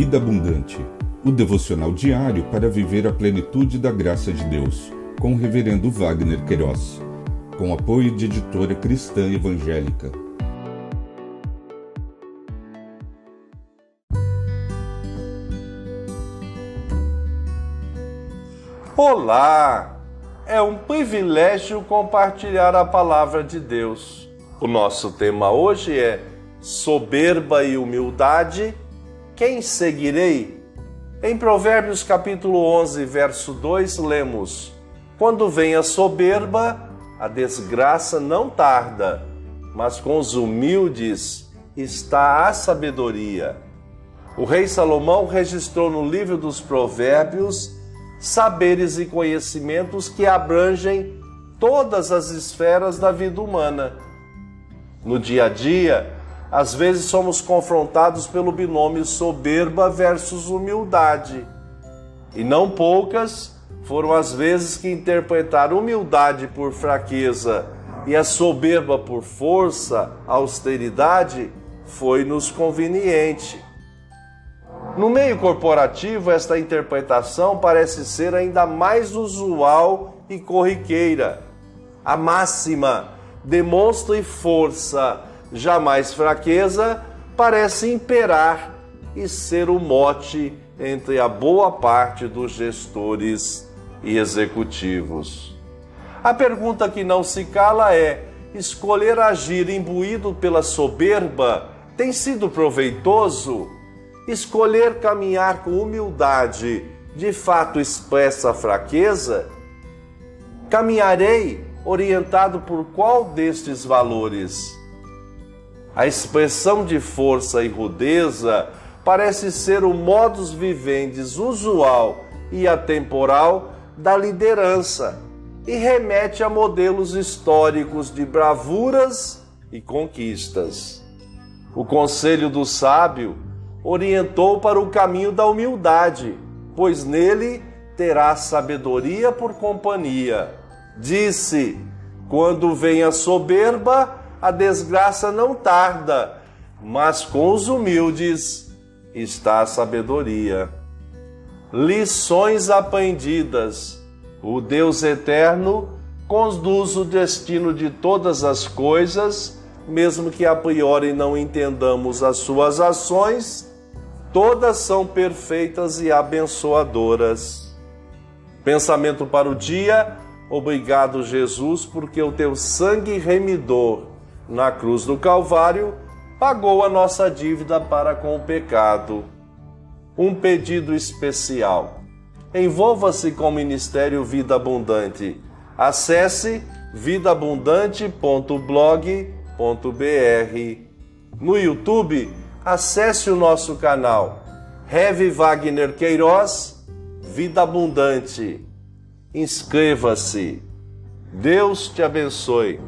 Vida Abundante, o devocional diário para viver a plenitude da graça de Deus, com o Reverendo Wagner Queiroz, com apoio de editora cristã evangélica. Olá! É um privilégio compartilhar a palavra de Deus. O nosso tema hoje é soberba e humildade quem seguirei? Em Provérbios capítulo 11, verso 2, lemos: Quando vem a soberba, a desgraça não tarda, mas com os humildes está a sabedoria. O rei Salomão registrou no livro dos Provérbios saberes e conhecimentos que abrangem todas as esferas da vida humana. No dia a dia, às vezes somos confrontados pelo binômio soberba versus humildade. E não poucas foram as vezes que interpretaram humildade por fraqueza e a soberba por força, austeridade, foi-nos conveniente. No meio corporativo, esta interpretação parece ser ainda mais usual e corriqueira. A máxima demonstre força jamais fraqueza, parece imperar e ser o mote entre a boa parte dos gestores e executivos. A pergunta que não se cala é: escolher agir imbuído pela soberba tem sido proveitoso? Escolher caminhar com humildade de fato expressa fraqueza? Caminharei orientado por qual destes valores? A expressão de força e rudeza parece ser o modus vivendi usual e atemporal da liderança e remete a modelos históricos de bravuras e conquistas. O conselho do sábio orientou para o caminho da humildade, pois nele terá sabedoria por companhia. Disse: quando vem a soberba, a desgraça não tarda, mas com os humildes está a sabedoria. Lições aprendidas. O Deus eterno conduz o destino de todas as coisas, mesmo que a priori não entendamos as suas ações, todas são perfeitas e abençoadoras. Pensamento para o dia. Obrigado, Jesus, porque o teu sangue remidor na cruz do Calvário, pagou a nossa dívida para com o pecado. Um pedido especial. Envolva-se com o Ministério Vida Abundante. Acesse vidaabundante.blog.br. No YouTube, acesse o nosso canal Heve Wagner Queiroz Vida Abundante. Inscreva-se. Deus te abençoe.